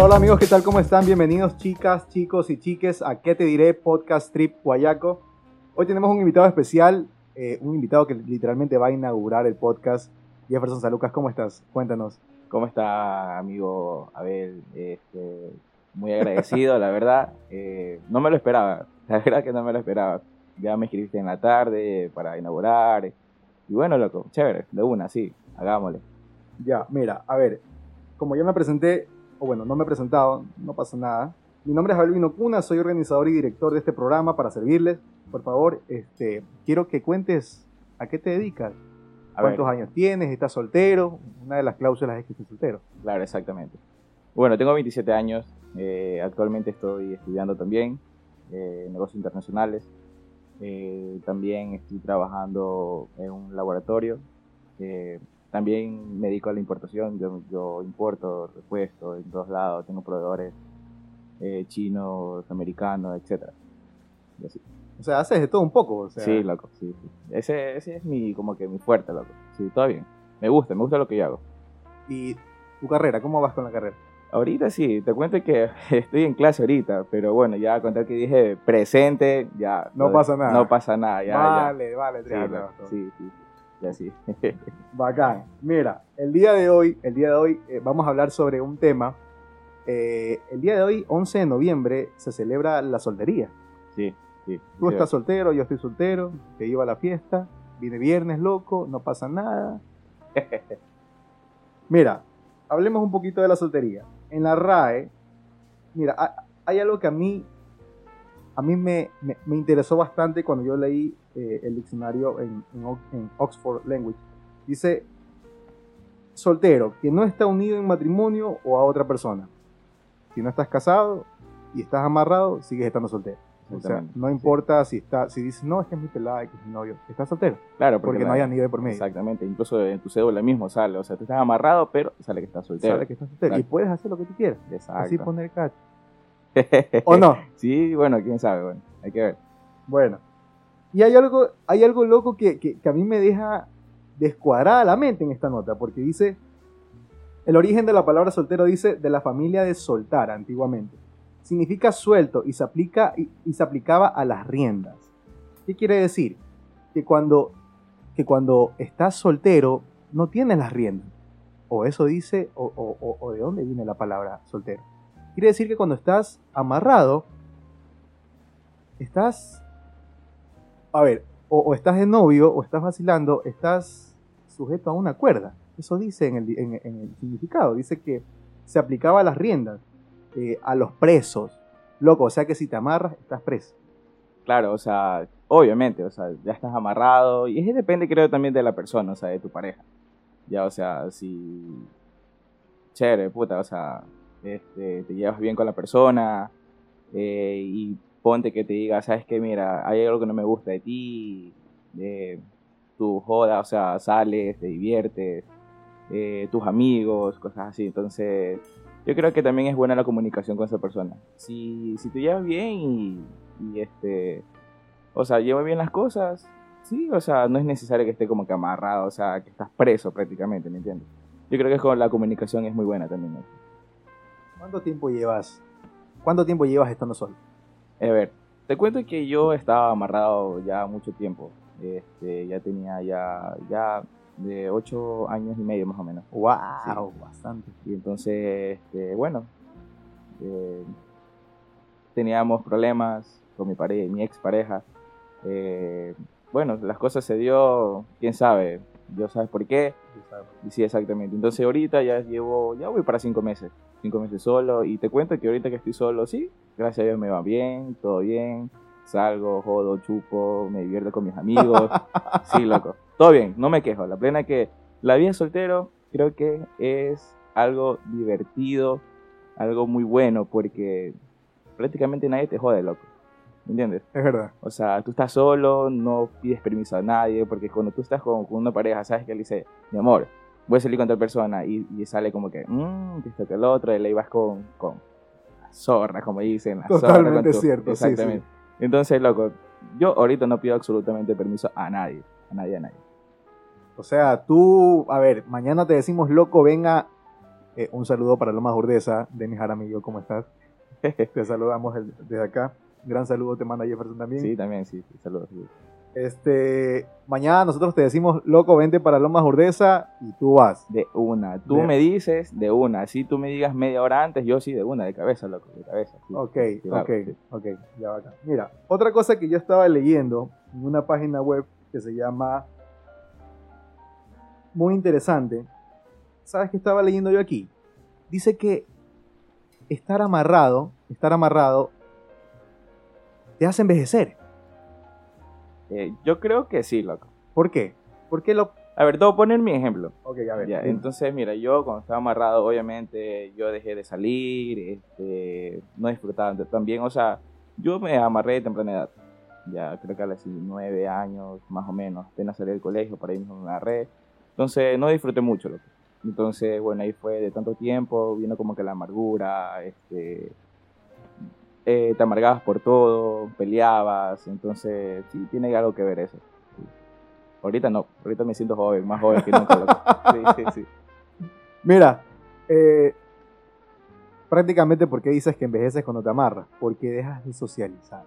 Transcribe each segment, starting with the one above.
Hola, hola amigos, ¿qué tal? ¿Cómo están? Bienvenidos chicas, chicos y chiques a ¿Qué te diré? Podcast Trip Guayaco. Hoy tenemos un invitado especial, eh, un invitado que literalmente va a inaugurar el podcast. Jefferson Salucas, ¿cómo estás? Cuéntanos. ¿Cómo está, amigo Abel? Este, muy agradecido, la verdad. Eh, no me lo esperaba, la verdad que no me lo esperaba. Ya me escribiste en la tarde para inaugurar. Y bueno, loco, chévere, de una, sí, hagámosle. Ya, mira, a ver, como ya me presenté, o bueno, no me he presentado, no pasa nada. Mi nombre es Abel Vinocuna, soy organizador y director de este programa para servirles. Por favor, este, quiero que cuentes a qué te dedicas. ¿Cuántos años tienes? ¿Estás soltero? Una de las cláusulas es que estés soltero. Claro, exactamente. Bueno, tengo 27 años. Eh, actualmente estoy estudiando también eh, negocios internacionales. Eh, también estoy trabajando en un laboratorio. También me dedico a la importación. Yo, yo importo, repuesto en todos lados. Tengo proveedores chinos, americanos, etc. O sea, haces de todo un poco. Sí, loco, sí, Ese, ese es mi, como que mi fuerte, loco. Sí, todo bien. Me gusta, me gusta lo que yo hago. ¿Y tu carrera? ¿Cómo vas con la carrera? Ahorita sí, te cuento que estoy en clase ahorita, pero bueno, ya contar que dije presente, ya. No pasa nada. No pasa nada, ya. Vale, vale, sí, sí, ya sí. Bacán. Mira, el día de hoy, el día de hoy eh, vamos a hablar sobre un tema. Eh, el día de hoy, 11 de noviembre, se celebra la soltería. Sí. Tú estás soltero, yo estoy soltero, te iba a la fiesta, viene viernes loco, no pasa nada. mira, hablemos un poquito de la soltería. En la RAE, mira, hay algo que a mí, a mí me, interesó bastante cuando yo leí eh, el diccionario en, en Oxford Language. Dice, soltero, que no está unido en matrimonio o a otra persona. Si no estás casado y estás amarrado, sigues estando soltero. O sea, no importa si está, si dices, no, es que es mi pelada, que es mi novio, estás soltero. Claro, porque, no hay anillo de por medio. Exactamente, incluso en tu cédula mismo sale, o sea, tú estás amarrado, pero sale que estás soltero. Sale que estás soltero. Y puedes hacer lo que tú quieras. Exacto. Así poner cacho. ¿O no? Sí, bueno, quién sabe, bueno, hay que ver. Bueno, y hay algo, hay algo loco que, que, que a mí me deja descuadrada la mente en esta nota, porque dice, el origen de la palabra soltero dice de la familia de soltar antiguamente significa suelto y se, aplica, y, se aplicaba a las riendas. ¿Qué quiere decir? Que cuando, que cuando estás soltero no tienes las riendas. O eso dice, o, de dónde viene la palabra soltero. Quiere decir que cuando estás amarrado, estás, a ver, o, estás de novio, o estás vacilando, estás sujeto a una cuerda. Eso dice en el, en significado. Dice que se aplicaba a las riendas. Eh, a los presos. Loco, o sea que si te amarras, estás preso. Claro, o sea, obviamente, o sea, ya estás amarrado. Y eso depende, creo, también de la persona, o sea, de tu pareja. Ya, o sea, si. Chévere, puta, o sea, este, te llevas bien con la persona. Eh, y ponte que te diga, sabes que, mira, hay algo que no me gusta de ti. De tu joda, o sea, sales, te diviertes. Eh, tus amigos, cosas así. Entonces yo creo que también es buena la comunicación con esa persona. Si, si te llevas bien y, y este, o sea, lleva bien las cosas, sí, o sea, no es necesario que esté como que amarrado, o sea, que estás preso prácticamente, ¿me entiendes? Yo creo que con la comunicación es muy buena también. ¿Cuánto tiempo llevas? ¿Cuánto tiempo llevas estando solo? A ver, te cuento que yo estaba amarrado ya mucho tiempo. Este, ya tenía ya, ya de ocho años y medio más o menos. ¡Wow! Bastante. Y entonces, este, bueno, eh, teníamos problemas con mi, pareja, mi ex pareja. Eh, bueno, las cosas se dio, quién sabe, yo sabes por qué. Y sí, exactamente. Entonces ahorita ya llevo, ya voy para cinco meses, cinco meses solo. Y te cuento que ahorita que estoy solo, sí, gracias a Dios me va bien, todo bien. Salgo, jodo, chupo, me divierto con mis amigos. sí, loco todo bien, no me quejo. La plena que la vida soltero creo que es algo divertido, algo muy bueno, porque prácticamente nadie te jode, loco. ¿Me entiendes? Es verdad. O sea, tú estás solo, no pides permiso a nadie, porque cuando tú estás con, una pareja, sabes que él dice, mi amor, voy a salir con tal persona, y, sale como que, mmm, que esto que el otro, y le ibas con, con la zorra, como dicen. La Totalmente cierto, Exactamente. Entonces, loco, yo ahorita no pido absolutamente permiso a nadie, a nadie, a nadie. O sea, tú, a ver, mañana te decimos, loco, venga Eh, un saludo para Lomas Urdesa, Denis Jaramillo, ¿cómo estás? Te saludamos el- desde acá. Gran saludo te manda Jefferson también. Sí, también, sí, sí, saludos. Este, mañana nosotros te decimos, loco, vente para Lomas Urdesa y tú vas. De una. Tú De- me dices de una. Si tú me digas media hora antes, yo sí de una, de cabeza, loco, de cabeza. sí. Ok, Sí, ok, sí. ok, ya va acá. Mira, otra cosa que yo estaba leyendo en una página web que se llama muy interesante. ¿Sabes qué estaba leyendo yo aquí? Dice que estar amarrado, estar amarrado te hace envejecer. Eh, yo creo que sí, loco. ¿Por qué? ¿Por qué lo A ver, te voy a poner mi ejemplo. Ok, a ver. Ya, entonces, mira, yo cuando estaba amarrado, obviamente, yo dejé de salir, este, no disfrutaba también, o sea, yo me amarré de temprana edad. Ya, creo que a los nueve años, más o menos, apenas salí del colegio, por ahí mismo me agarré. Entonces, no disfruté mucho, loco. Entonces, bueno, ahí fue de tanto tiempo, vino como que la amargura, este, eh, te amargabas por todo, peleabas, entonces, sí, tiene algo que ver eso. sí. Ahorita no, ahorita me siento joven, más joven que nunca, loco. Sí, sí, sí. Mira, eh, prácticamente porque dices que envejeces cuando te amarras, porque dejas de socializar.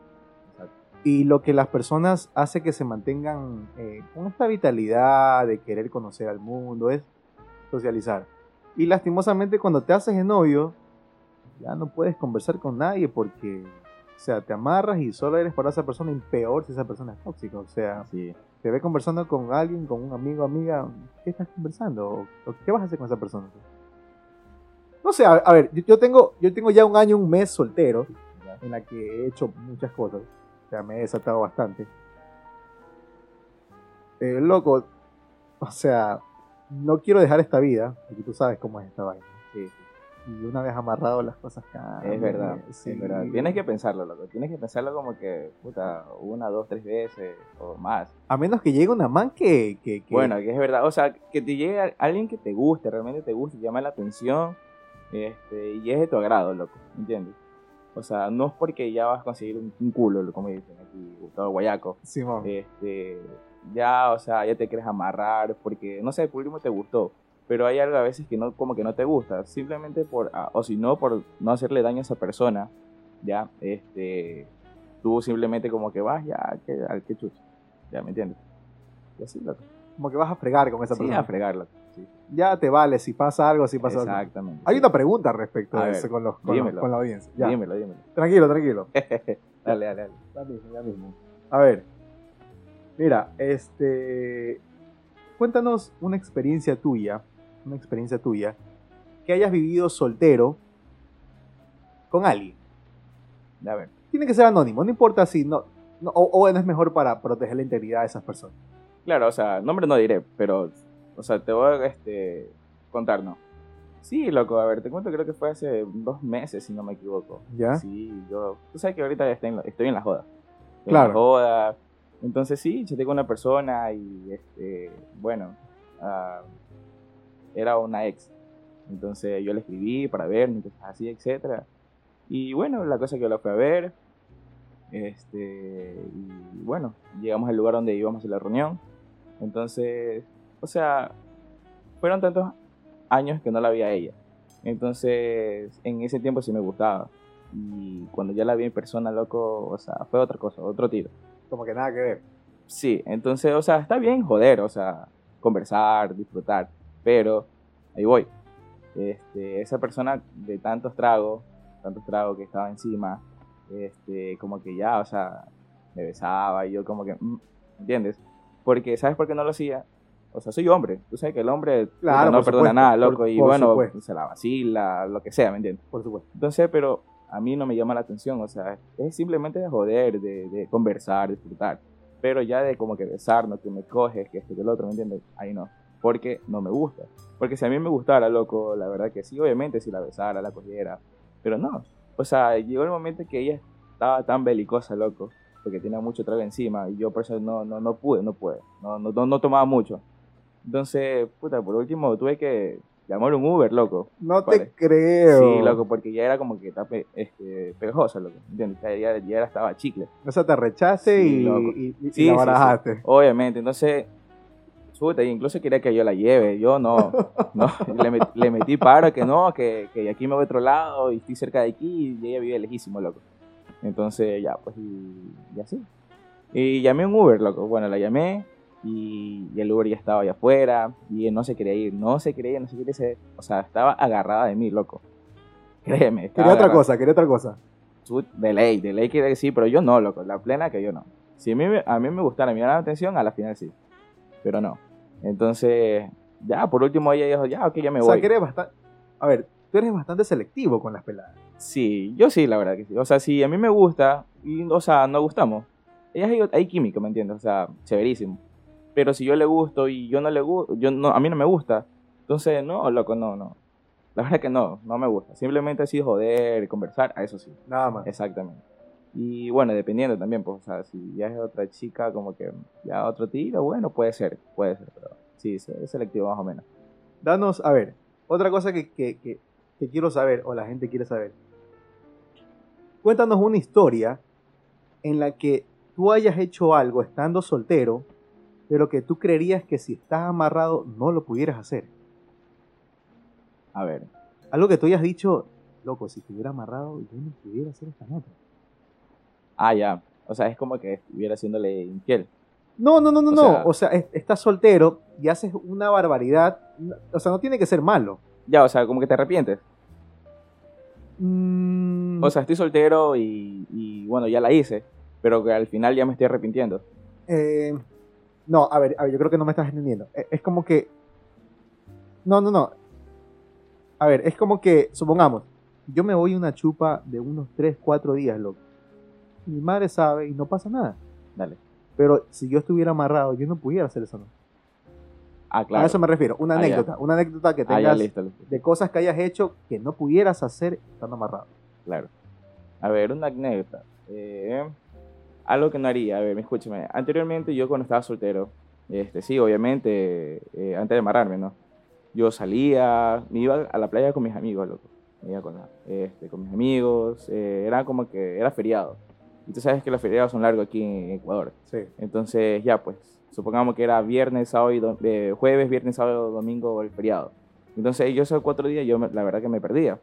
Y lo que las personas hace que se mantengan eh, con esta vitalidad de querer conocer al mundo es socializar. Y lastimosamente cuando te haces de novio, ya no puedes conversar con nadie porque, o sea, te amarras y solo eres para esa persona y peor si esa persona es tóxica. O sea, Sí. te ve conversando con alguien, con un amigo, amiga, ¿qué estás conversando? ¿O, qué vas a hacer con esa persona? No sé, a, ver, yo, yo tengo, yo tengo ya un año, un mes soltero, en la que he hecho muchas cosas. O sea, me he desatado bastante. Eh, loco, o sea, no quiero dejar esta vida, porque tú sabes cómo es esta vaina. Sí, Y una vez amarrado las cosas cambian. Es verdad, sí. es verdad. Tienes que pensarlo, loco. Tienes que pensarlo como que, puta, una, dos, tres veces o más. A menos que llegue una man que... que, que- Bueno, que es verdad. O sea, que te llegue alguien que te guste, realmente te guste, llama la atención este, y es de tu agrado, loco. ¿Entiendes? O sea, no es porque ya vas a conseguir un, un culo, como dicen aquí, todo guayaco. Simón. Este, ya, o sea, ya te quieres amarrar porque, no sé, por último te gustó. Pero hay algo a veces que no, como que no te gusta, simplemente por, ah, o si no, por no hacerle daño a esa persona, ya, este, tú simplemente como que vas, ya, que, al que chucha, ya, ¿me entiendes? Y así, loco. Como que vas a fregar con esa Sí, persona. a fregarlo. Sí, ya te vale si pasa algo, si pasa algo. exactamente. Hay sí. una pregunta respecto A ver, eso con, los, con, los- dímelo. con la audiencia. Ya. Dímelo, dímelo. Tranquilo, tranquilo. dale, dale, dale. Ya mismo, ya mismo. A ver. Mira, este. Cuéntanos una experiencia tuya. Una experiencia tuya. Que hayas vivido soltero con alguien. A ver. Tiene que ser anónimo, no importa si no. no- o, o no es mejor para proteger la integridad de esas personas. Claro, o sea, nombre no diré, pero, o sea, te voy a este, contar, ¿no? Sí, loco, a ver, te cuento, creo que fue hace dos meses, si no me equivoco. ¿Ya? Sí, yo, tú sabes que ahorita estoy en la, estoy en la joda. Estoy Claro. En la joda. Entonces sí, chateé con una persona y, este, bueno, ah, era una ex. Entonces yo le escribí para ver, cosas así, etcétera. Y bueno, la cosa que yo la fui a ver. Este, y bueno, llegamos al lugar donde íbamos a hacer la reunión. Entonces, o sea, fueron tantos años que no la vi a ella. Entonces, en ese tiempo sí me gustaba. Y cuando ya la vi en persona, loco, o sea, fue otra cosa, otro tiro. Como que nada que ver. Sí, entonces, o sea, está bien joder, o sea, conversar, disfrutar, pero ahí voy. Este, esa persona de tantos tragos, tantos tragos que estaba encima, este, como que ya, o sea, me besaba y yo como que, mm, ¿entiendes? Porque, ¿sabes por qué no lo hacía? O sea, soy hombre, tú sabes que el hombre Claro, no por perdona supuesto, nada, por- loco, y por bueno, supuesto. se la vacila, lo que sea, ¿me entiendes? Por supuesto. Entonces, pero a mí no me llama la atención, o sea, es simplemente de joder, de, de conversar, disfrutar. Pero ya de como que besarnos, que me coges, que esto, que el otro, ¿me entiendes? Ahí no, porque no me gusta. Porque si a mí me gustara, loco, la verdad que sí, obviamente si la besara, la cogiera, pero no. O sea, llegó el momento que ella estaba tan belicosa, loco, porque tenía mucho trago encima y yo por eso no, no, no pude, no pude, no, no, no, tomaba mucho. Entonces, puta, por último tuve que llamar un Uber, loco. No te creo. Sí, loco, porque ya era como que está este, pegajosa, loco. ¿Entiendes? Ya, ya, estaba chicle. O sea, te rechaste Sí, y, y- y Sí, la barajaste. sí. Obviamente. Entonces, Puta, incluso quería que yo la lleve. Yo no. no le, met- le metí paro que no, que, que aquí me voy a otro lado y estoy cerca de aquí y ella vive lejísimo, loco. Entonces, ya, pues, y, y así. Y llamé un Uber, loco. Bueno, la llamé y, y el Uber ya estaba allá afuera y él no se quería ir, no se quería ir, no se quería irse. O sea, estaba agarrada de mí, loco. Créeme. Quería otra agarrada. cosa, quería otra cosa. De ley, de ley quiere decir, pero yo no, loco. La plena que yo no. Si a mí, me- a mí me gustara, me llamara la atención, a la final sí. Pero no. Entonces, ya, por último ella dijo, ya, ok, ya me o sea, voy. que eres bastante... A ver, tú eres bastante selectivo con las peladas. Sí, yo sí, la verdad que sí. O sea, si a mí me gusta, y, o sea, nos gustamos. Ellas hay, hay química, ¿me entiendes? O sea, severísimo. Pero si yo le gusto y yo no le gusto, yo no, a mí no me gusta. Entonces, no, loco, no, no. La verdad que no, no me gusta. Simplemente así joder, conversar, a eso sí. Nada más. Exactamente. Y bueno, dependiendo también, pues, o sea, si ya es otra chica, como que ya otro tiro, bueno, puede ser, puede ser, pero sí, es selectivo más o menos. Danos, a ver, otra cosa que, que, que- que quiero saber, o la gente quiere saber. Cuéntanos una historia en la que tú hayas hecho algo estando soltero, pero que tú creerías que si estás amarrado no lo pudieras hacer. A ver, Algo que tú hayas dicho, loco, si estuviera amarrado yo no pudiera hacer esta nota. Ah, ya, o sea, es como que estuviera haciéndole infiel. No, no, no, no, O no. sea- o sea, es- estás soltero y haces una barbaridad. O sea, no tiene que ser malo. Ya, o sea, como que te arrepientes. Mm, O sea, estoy soltero y, y, bueno, ya la hice, pero que al final ya me estoy arrepintiendo. Eh, no, a ver, a ver, yo creo que no me estás entendiendo. E- Es, como que. No, no, no. A ver, es como que, supongamos, yo me voy a una chupa de unos 3, 4 días, loco. Mi madre sabe y no pasa nada. Dale. Pero si yo estuviera amarrado, yo no pudiera hacer eso, ¿no? Ah, claro. A eso me refiero. Una Ah, ya. anécdota. Una anécdota que Ah, ya, tengas listo, listo. de cosas que hayas hecho que no pudieras hacer estando amarrado. Claro. A ver, una anécdota. Eh, algo que no haría. A ver, escúchame. Anteriormente, yo cuando estaba soltero, este, sí, obviamente, eh, antes de amarrarme, ¿no? Yo salía, me iba a la playa con mis amigos, loco. Me iba con, la- este, con mis amigos. eh, era como que era feriado. Y tú sabes que los feriados son largos aquí en Ecuador. Sí. Entonces, ya, pues, supongamos que era viernes, sábado y eh, jueves, viernes, sábado, domingo, el feriado. Entonces, yo esos cuatro días, yo la verdad que me perdía.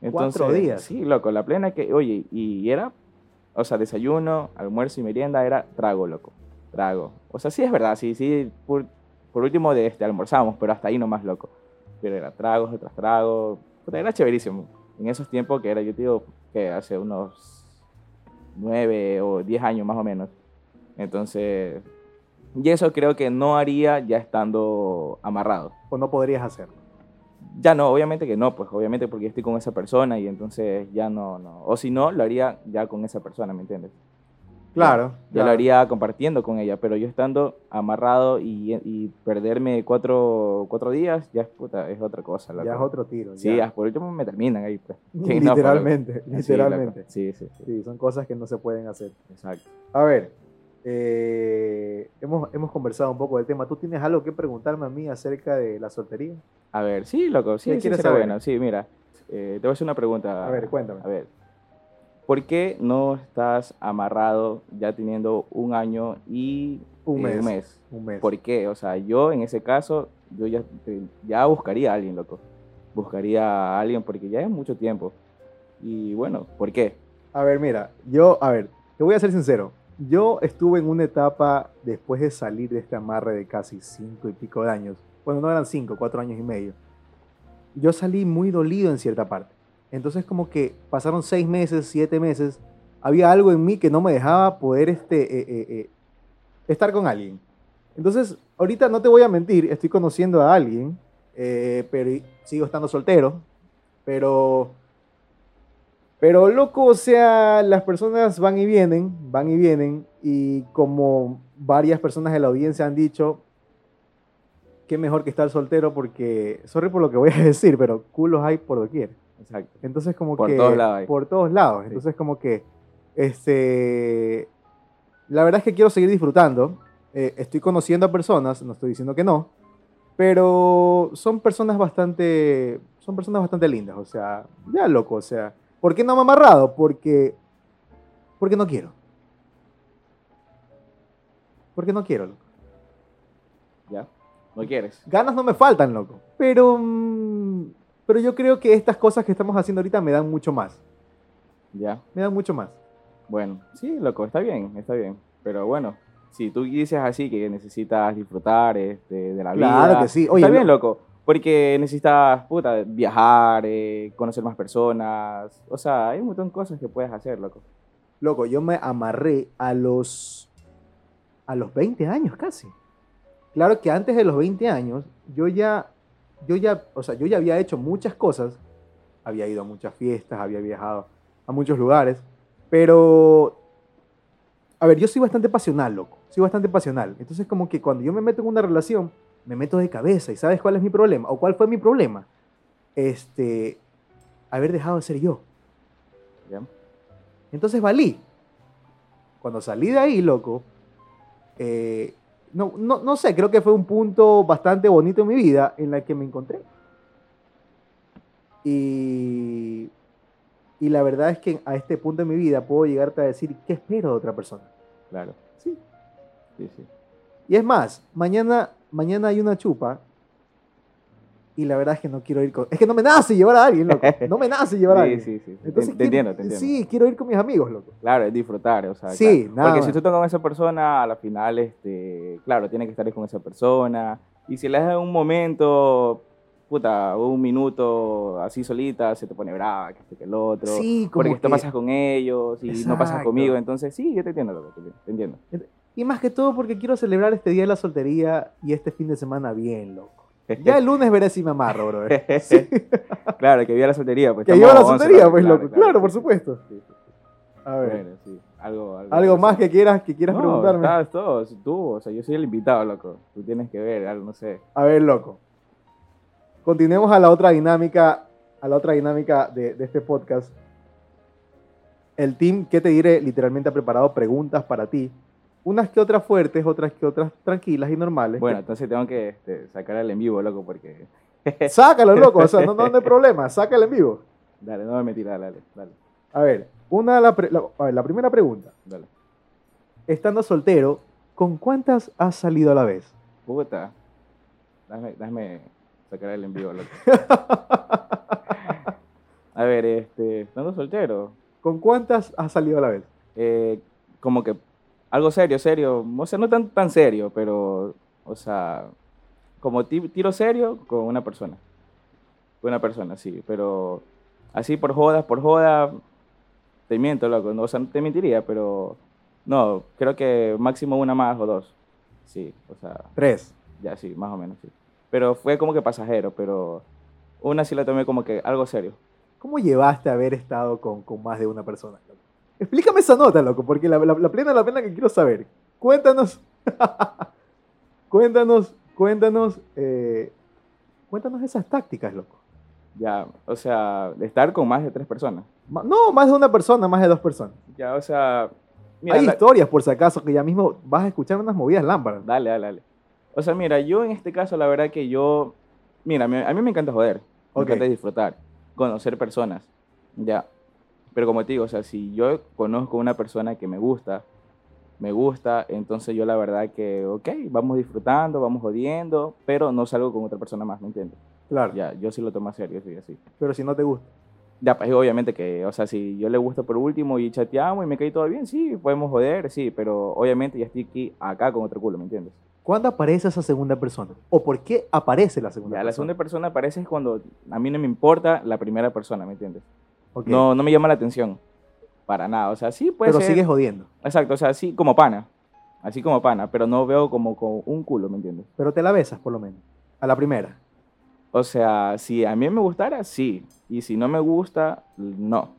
Entonces, ¿Cuatro días? Sí, loco, la plena que, oye, y era, o sea, desayuno, almuerzo y merienda era trago, loco, trago. O sea, sí es verdad, sí, sí, por, por último de este, almorzamos, pero hasta ahí nomás, loco. Pero era tragos, tras tragos, puta, era chéverísimo. En esos tiempos que era, yo te digo, que hace unos nueve o diez años más o menos. Entonces, y eso creo que no haría ya estando amarrado. O no podrías hacerlo. Ya no, obviamente que no, pues obviamente porque estoy con esa persona y entonces ya no, no. O si no, lo haría ya con esa persona, ¿me entiendes? Claro. Ya claro. lo haría compartiendo con ella, pero yo estando amarrado y, y perderme cuatro, cuatro días, ya es puta, es otra cosa. Ya loco. es otro tiro. Sí, ya. por último me terminan ahí, pues. Literalmente, literalmente. Sí, sí, sí, Sí, son cosas que no se pueden hacer. exacto. A ver, eh, hemos, hemos conversado un poco del tema. ¿Tú tienes algo que preguntarme a mí acerca de la soltería? A ver, sí, loco, sí, ¿Qué sí quieres saber? bueno. Sí, mira, eh, te voy a hacer una pregunta. A ver, cuéntame. A ver, ¿por qué no estás amarrado ya teniendo un año y Un eh, mes. Un mes. ¿Por qué? O sea, yo en ese caso, yo ya, ya buscaría a alguien, loco. Buscaría a alguien porque ya es mucho tiempo. Y bueno, ¿por qué? A ver, mira, yo, a ver, te voy a ser sincero. Yo estuve en una etapa después de salir de este amarre de casi cinco y pico de años. Bueno, no eran cinco, cuatro años y medio. Yo salí muy dolido en cierta parte. Entonces como que pasaron seis meses, siete meses. Había algo en mí que no me dejaba poder este, eh, eh, eh, estar con alguien. Entonces, ahorita no te voy a mentir, estoy conociendo a alguien, pero sigo estando soltero. Pero pero loco, o sea, las personas van y vienen, van y vienen, y como varias personas de la audiencia han dicho, qué mejor que estar soltero porque, sorry por lo que voy a decir, pero culos hay por doquier. Exacto. Entonces como Por que... todos lados. Por todos lados. Sí. Entonces como que, este... La verdad es que quiero seguir disfrutando. Eh, estoy conociendo a personas, no estoy diciendo que no, pero son personas bastante, son personas bastante lindas. O sea, ya loco, o sea, ¿por qué no me amarrado? Porque, porque no quiero. Porque no quiero, loco. ¿Ya? ¿No quieres? Ganas no me faltan, loco. Pero, mm, pero yo creo que estas cosas que estamos haciendo ahorita me dan mucho más. Ya. Me dan mucho más. Bueno, sí, loco, está bien, está bien. Pero bueno, si tú dices así que necesitas disfrutar este, de la vida. Claro que sí. Oye, está bien, lo- loco. Porque necesitas, puta, viajar, eh, conocer más personas. O sea, hay un montón de cosas que puedes hacer, loco. Loco, yo me amarré a los a los 20 años casi. Claro que antes de los 20 años, yo ya yo ya, o sea, yo ya había hecho muchas cosas, había ido a muchas fiestas, había viajado a muchos lugares, pero a ver, yo soy bastante pasional, loco. Soy bastante pasional. Entonces, como que cuando yo me meto en una relación, me meto de cabeza. ¿Y sabes cuál es mi problema? ¿O cuál fue mi problema? Este, haber dejado de ser yo. ¿ya? Entonces valí. Cuando salí de ahí, loco, eh, no, no, no sé, creo que fue un punto bastante bonito en mi vida en la que me encontré. Y, y la verdad es que a este punto de mi vida puedo llegarte a decir qué espero de otra persona. Claro. Sí. Sí, sí. Y es más, mañana, mañana hay una chupa y la verdad es que no quiero ir con... Es que no me nace llevar a alguien, loco. No me nace llevar a Sí, alguien. sí, sí. Te- Entonces, te, entiendo, te entiendo. Sí, quiero ir con mis amigos, loco. Claro, es disfrutar, o sea. Sí, claro. nada Porque más. si tú estás con esa persona, a la final, este, claro, tiene que estar con esa persona. Y si le das un momento, puta, un minuto así solita, se te pone brava, que este que el otro. Sí, como porque tú que- pasas con ellos y no pasas Exacto. conmigo. Entonces, sí, yo te entiendo, loco, te entiendo. Y más que todo porque quiero celebrar este día de la soltería y este fin de semana bien, loco. Ya el lunes veré si me amarro, bro. Sí. claro, que viva la soltería. Pues, Que lleva la a 11, soltería, pues, loco. Claro, por supuesto. sí, sí. A ver, Bueno, sí, algo, algo, algo más que quieras, que quieras no, preguntarme. Estás todo, tú, o sea, yo soy el invitado, loco. Tú tienes que ver, algo, no sé. A ver, loco. Continuemos a la otra dinámica, a la otra dinámica de, de este podcast. El team, ¿qué te diré? Literalmente ha preparado preguntas para ti. Unas que otras fuertes, otras que otras tranquilas y normales. Bueno, entonces tengo que este, sacar el en vivo, loco, porque... Sácalo, loco. O sea, no, no, hay problema. Sácalo en vivo. Dale, no me mentira, dale, dale, A ver, una de la, la- a ver, la primera pregunta. dale. Estando soltero, ¿con cuántas has salido a la vez? Puta. Dame, dame sacar el en vivo, loco. A ver, este, estando soltero, ¿Con cuántas has salido a la vez? eh, como que algo serio, serio, o sea, no tan, tan serio, pero, o sea, como ti- tiro serio con una persona. Con una persona, sí, pero así por jodas, por joda, te miento, loco, no, o sea, no te mentiría, pero no, creo que máximo una más o dos, sí, o sea, Tres. ya sí, más o menos, sí. Pero fue como que pasajero, pero una sí la tomé como que algo serio. ¿Cómo llevaste a haber estado con, con más de una persona? Explícame esa nota, loco, porque la, la, la plena la pena que quiero saber. Cuéntanos. cuéntanos, cuéntanos, eh, cuéntanos esas tácticas, loco. Ya, o sea, de estar con más de tres personas. No, más de una persona, más de dos personas. Ya, o sea, mira, Hay la- historias, por si acaso, que ya mismo vas a escuchar unas movidas lámparas. dale, dale, dale. O sea, mira, yo en este caso, la verdad que yo, mira, me- a mí me encanta joder, me Ok. encanta disfrutar, conocer personas, ya. Pero como te digo, o sea, si yo conozco una persona que me gusta, me gusta, entonces yo la verdad que, ok, vamos disfrutando, vamos jodiendo, pero no salgo con otra persona más, ¿me entiendes? Claro, Ya, yo sí lo tomo serio, sí, así. pero si no te gusta. Ya, pues obviamente que, o sea, si yo le gusto por último y chateamos y me cae todo bien, sí, podemos joder, sí, pero obviamente ya estoy aquí, acá con otro culo, ¿me entiendes? ¿Cuándo aparece esa segunda persona? ¿O por qué aparece la segunda Ya, la persona? segunda persona aparece es cuando a mí no me importa la primera persona, ¿me entiendes? No, no me llama la atención, para nada, o sea, sí puede pero ser, sigues jodiendo. exacto, o sea, sí como pana, así como pana, pero no veo como, como un culo, ¿me entiendes? Pero te la besas, por lo menos. A la primera. O sea, si a mí me gustara, sí. Y si no me gusta, no.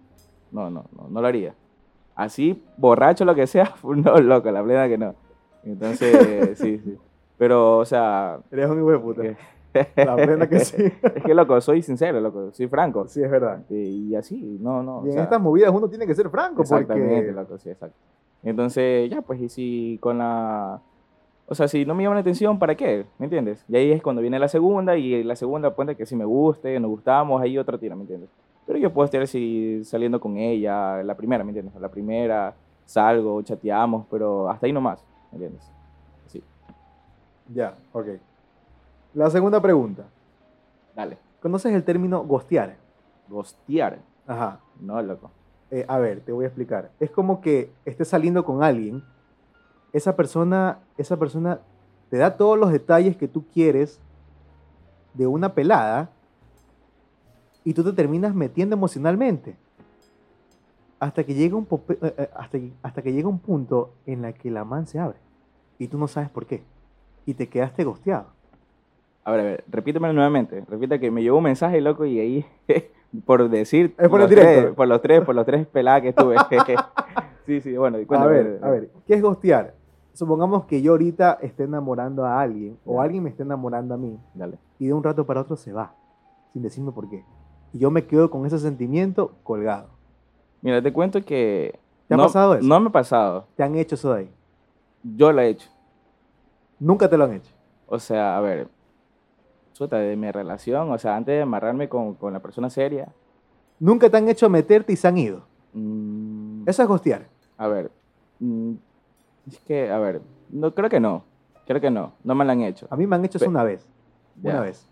No, no, no, no lo haría. Así, borracho, lo que sea, no, loco, la plena que no. Entonces, sí, sí. Pero, o sea, Eres un hijo de puta. eh, La plena que sí. es que, loco, soy sincero, loco, soy franco. Sí, es verdad. Y, y así, no, no. Y en sea, estas movidas uno tiene que ser franco Exactamente, porque... loco, sí, exacto. Entonces, ya, pues, y si con la... O sea, si no me llama la atención, ¿para qué? ¿Me entiendes? Y ahí es cuando viene la segunda, y la segunda puede que si me guste, nos gustamos, ahí otro tiro, ¿me entiendes? Pero yo puedo estar si saliendo con ella, la primera, ¿me entiendes? La primera, salgo, chateamos, pero hasta ahí nomás, ¿me entiendes? Sí. Ya, ok. La segunda pregunta. Dale. ¿Conoces el término gostear? Gostear. Ajá. No, loco. Eh, a ver, te voy a explicar. Es como que estés saliendo con alguien, esa persona, esa persona te da todos los detalles que tú quieres de una pelada y tú te terminas metiendo emocionalmente. Hasta que llega un, eh, eh, hasta, que- hasta que llega un punto en la que la man se abre y tú no sabes por qué. Y te quedaste gosteado. A ver, a ver, repítemelo nuevamente. Repita que me llegó un mensaje, loco, y ahí, por decir. Es por el los tres- por los tres, por los tres peladas que estuve. sí, sí, bueno. A ver, a ver, ¿qué es gostear? Supongamos que yo ahorita esté enamorando a alguien o Ya. alguien me esté enamorando a mí Dale. y de un rato para otro se va, sin decirme por qué. Y yo me quedo con ese sentimiento colgado. Mira, te cuento que. ¿Te ha no, pasado eso? No me ha pasado. ¿Te han hecho eso de ahí? Yo lo he hecho. Nunca te lo han hecho. O sea, a ver. De mi relación, o sea, antes de amarrarme con, con la persona seria. Nunca te han hecho meterte y se han ido. mm, Eso es gostear. A ver. mm, es que, a ver. No, creo que no. Creo que no. No me lo han hecho. A mí me han hecho eso Pe- una vez. Ya. Una vez.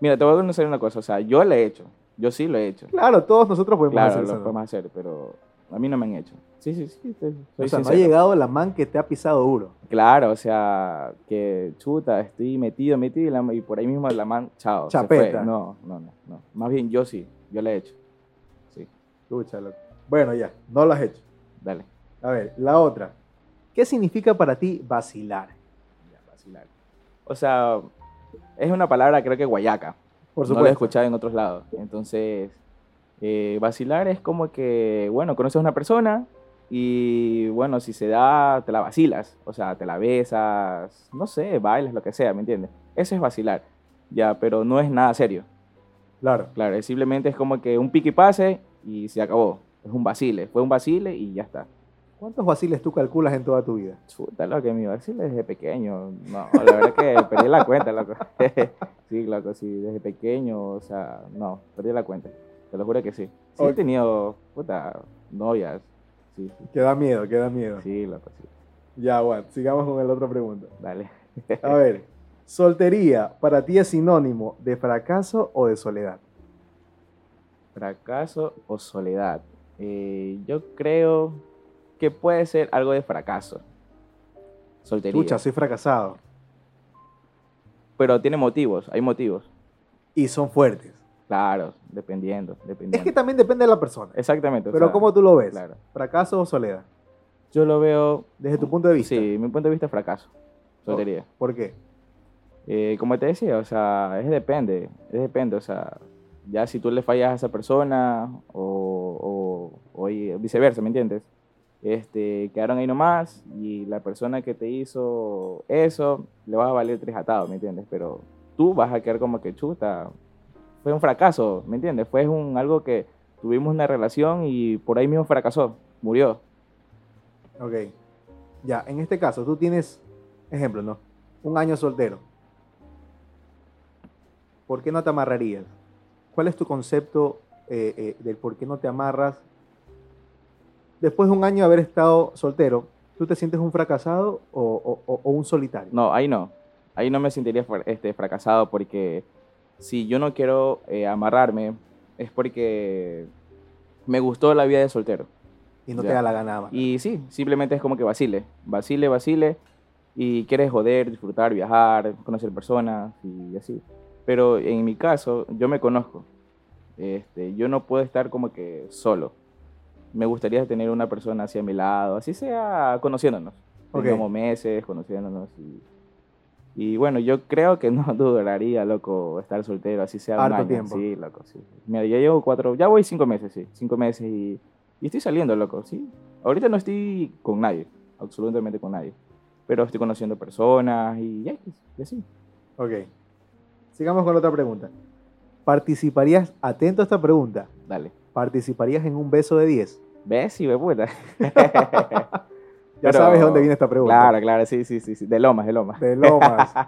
Mira, te voy a conocer una cosa. O sea, yo lo he hecho. Yo sí lo he hecho. Claro, todos nosotros podemos Claro, hacer lo eso. podemos hacer, pero a mí no me han hecho. Sí, sí, sí. te- O sea, no ha llegado la man que te ha pisado duro. Claro, o sea, que chuta, estoy metido, metido y, la- y por ahí mismo la man, chao. se Chapeta. fue. No, no, no, no. Más bien yo sí, yo lo he hecho. Sí, Escucha, loco. Bueno, ya, no lo has hecho. dale. A ver, la otra. ¿Qué significa para ti vacilar? Ya, vacilar. O sea, es una palabra creo que guayaca. Por No lo he supuesto. escuchado en otros lados. Entonces, eh, vacilar es como que, bueno, conoces a una persona y, bueno, si se da, te la vacilas. O sea, te la besas, no sé, bailas, lo que sea, ¿me entiendes? Eso es vacilar. Ya, pero no es nada serio. Claro. Claro, es simplemente es como que un pique y pase y se acabó. Es un vacile. Fue un vacile y ya está. ¿Cuántos vaciles tú calculas en toda tu vida? Chuta, lo que mi vacile desde pequeño. No, la verdad que perdí la cuenta, loco. sí, loco, sí, desde pequeño, o sea, no, perdí la cuenta. Te lo juro que sí. Sí he tenido, puta, novias. Sí, sí, Que da miedo, que da miedo. sí, loco, sí. Ya, bueno, sigamos con la otra pregunta. Dale. A ver, soltería, ¿para ti es sinónimo de fracaso o de soledad? Fracaso o soledad. Eh, yo creo que puede ser algo de fracaso. Soltería. Escucha, soy fracasado. Pero tiene motivos, hay motivos. Y son fuertes. Claro, dependiendo, Es dependiendo. que también depende de la persona. Exactamente. o Pero sea, ¿cómo tú lo ves? Claro. ¿Fracaso o soledad? Yo lo veo Desde tu punto de vista. Sí, mi punto de vista es fracaso. Soltería. ¿Por qué? Eh, como te decía, o sea, es depende, es depende, o sea, ya si tú le fallas a esa persona o, o, o viceversa, ¿me entiendes? Este, quedaron ahí nomás y la persona que te hizo eso le va a valer tres atados, ¿me entiendes? Pero tú vas a quedar como que chuta, fue un fracaso, ¿me entiendes? Fue un, algo que tuvimos una relación y por ahí mismo fracasó, murió. Ok. Ya, en este caso, tú tienes, ejemplo, ¿no? Un año soltero. ¿Por qué no te amarrarías? ¿Cuál es tu concepto eh, eh, del por qué no te amarras? Después de un año de haber estado soltero, ¿tú te sientes un fracasado o, o- o- un solitario? No, ahí no. Ahí no me sentiría este, fracasado porque si yo no quiero eh, amarrarme es porque me gustó la vida de soltero. Y no Ya. te da la gana más. Y sí, simplemente es como que vacile, vacile, vacile y quieres joder, disfrutar, viajar, conocer personas y así. Pero en mi caso, yo me conozco. Este, yo no puedo estar como que solo. Me gustaría tener una persona hacia mi lado, así sea conociéndonos. Ok. Tengamos meses conociéndonos y, y bueno, yo creo que no duraría, loco, estar soltero, así sea Harto año. tiempo. Sí, loco, sí. Mira, ya llevo cuatro, ya voy cinco meses, sí, cinco meses y, y estoy saliendo, loco, sí. Ahorita no estoy con nadie, absolutamente con nadie, pero estoy conociendo personas y ya, y así. Ok. Sigamos con otra pregunta. ¿Participarías, atento a esta pregunta, Dale. ¿participarías en un beso de 10? ¿Ves? Sí, ve puta. Ya Pero- sabes de dónde viene esta pregunta. Claro, claro, sí, sí, sí, sí. De lomas, de lomas. De Lomas.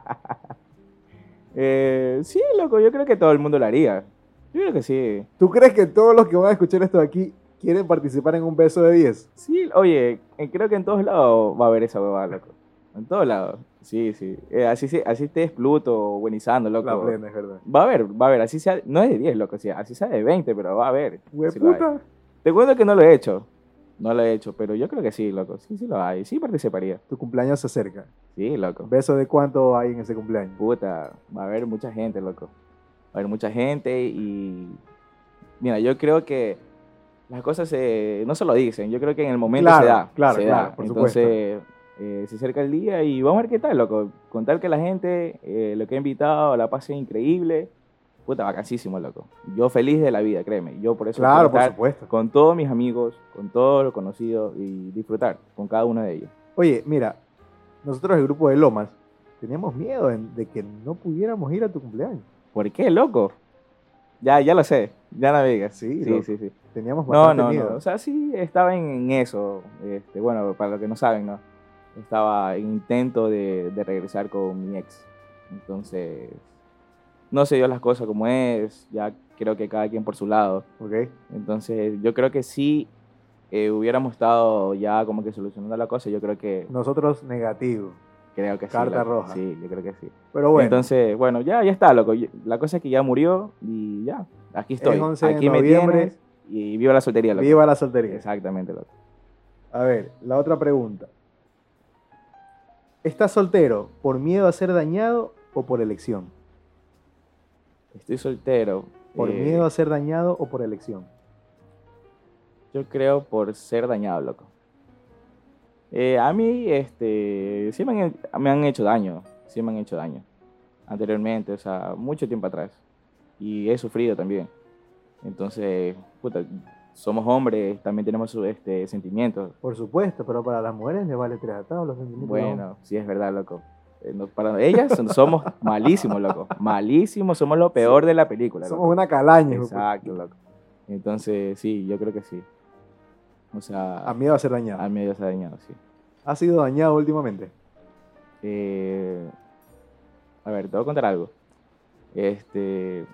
Eh, sí, loco, yo creo que todo el mundo lo haría. Yo creo que sí. ¿Tú crees que todos los que van a escuchar esto de aquí quieren participar en un beso de 10? Sí, oye, eh, creo que en todos lados va a haber esa huevada, loco. En todos lados. Sí, sí. Eh, así, se- así estés Pluto o buenizando, loco. La plena, es verdad. Va a haber, va a haber. Así sea, no es de 10, loco. sí, así sea de 20, pero va a haber. Hue Sí lo hay. puta. Te cuento que no lo he hecho. No lo he hecho, pero yo creo que sí, loco. Sí, sí lo hay. Sí participaría. Tu cumpleaños se acerca. Sí, loco. ¿Beso de cuánto hay en ese cumpleaños? Puta, va a haber mucha gente, loco. Va a haber mucha gente y... Mira, yo creo que las cosas se, no se lo dicen. Yo creo que en el momento Claro, se da. claro, se claro, da. por Entonces, eh, se acerca el día y vamos a ver qué tal, loco. Contar que la gente, eh, lo que he invitado, la pase increíble. Puta, vacancísimo, loco. Yo feliz de la vida, créeme. Yo por eso Claro, por supuesto. con todos mis amigos, con todos los conocidos y disfrutar con cada uno de ellos. Oye, mira, nosotros el grupo de Lomas teníamos miedo de que no pudiéramos ir a tu cumpleaños. ¿Por qué, loco? Ya, ya lo sé. Ya digas. Sí, sí, sí, sí. Teníamos No, no, miedo. no. O sea, sí estaba en, en eso. Este, bueno, para los que no saben, ¿no? Estaba en intento de, de regresar con mi ex. Entonces, no se dio las cosas como es. Ya creo que cada quien por su lado. ¿Ok? Entonces, yo creo que si hubiéramos estado ya como que solucionando la cosa, yo creo que Nosotros negativo. creo que sí. Carta roja. Sí, yo creo que sí. Pero bueno, Entonces, bueno, ya, ya está, loco. La cosa es que ya murió y ya. Aquí estoy. 11 de Aquí me tienes y viva la soltería, loco. viva la soltería. Exactamente, loco. A ver, la otra pregunta. ¿Estás soltero por miedo a ser dañado o por elección? Estoy soltero. ¿Por eh, miedo a ser dañado o por elección? Yo creo por ser dañado, loco. Eh, a mí, este, sí me han, me han hecho daño. Sí me han hecho daño. Anteriormente, o sea, mucho tiempo atrás. Y he sufrido también. Entonces, puta, somos hombres, también tenemos este, sentimientos. Por supuesto, pero para las mujeres les vale tres atados los sentimientos. Bueno, sí es verdad, loco. Eh, para ellas somos malísimos, loco. Malísimos, somos lo peor de la película. Somos loco. una calaña. Exacto, loco. Entonces, sí, yo creo que sí. O sea, A miedo a ser dañado. a mí ya se ha dañado, sí. ¿Ha sido dañado últimamente? Eh, a ver, te voy a contar algo. Este,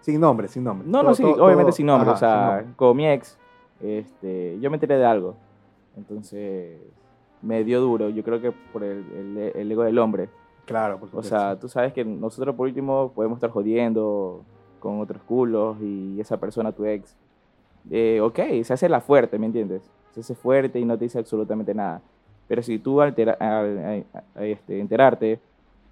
Sin nombre, sin nombre. no, Todo- no, sí, todo- obviamente todo- sin nombre. ajá, o sea, nombre. con mi ex, este, yo me enteré de algo. Entonces, me dio duro. Yo creo que por el, el- el ego del hombre. Claro, por O supuesto. sea, tú sabes que nosotros por último podemos estar jodiendo con otros culos y esa persona, tu ex, eh, ok, se hace la fuerte, ¿me entiendes? Se hace fuerte y no te dice absolutamente nada. Pero si tú al, este, enterarte